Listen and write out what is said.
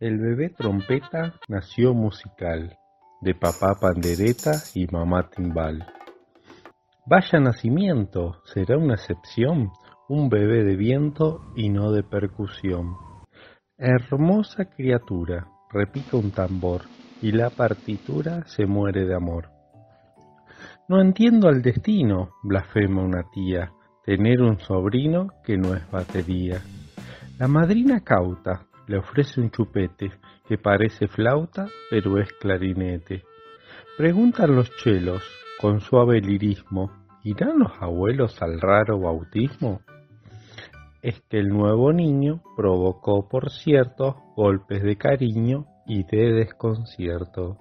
El bebé trompeta nació musical, de papá pandereta y mamá timbal. Vaya nacimiento, será una excepción, un bebé de viento y no de percusión. Hermosa criatura, repica un tambor, y la partitura se muere de amor. No entiendo al destino, blasfema una tía, tener un sobrino que no es batería. La madrina cauta, le ofrece un chupete que parece flauta pero es clarinete. Preguntan los chelos con suave lirismo, ¿irán los abuelos al raro bautismo? Es que el nuevo niño provocó, por cierto, golpes de cariño y de desconcierto.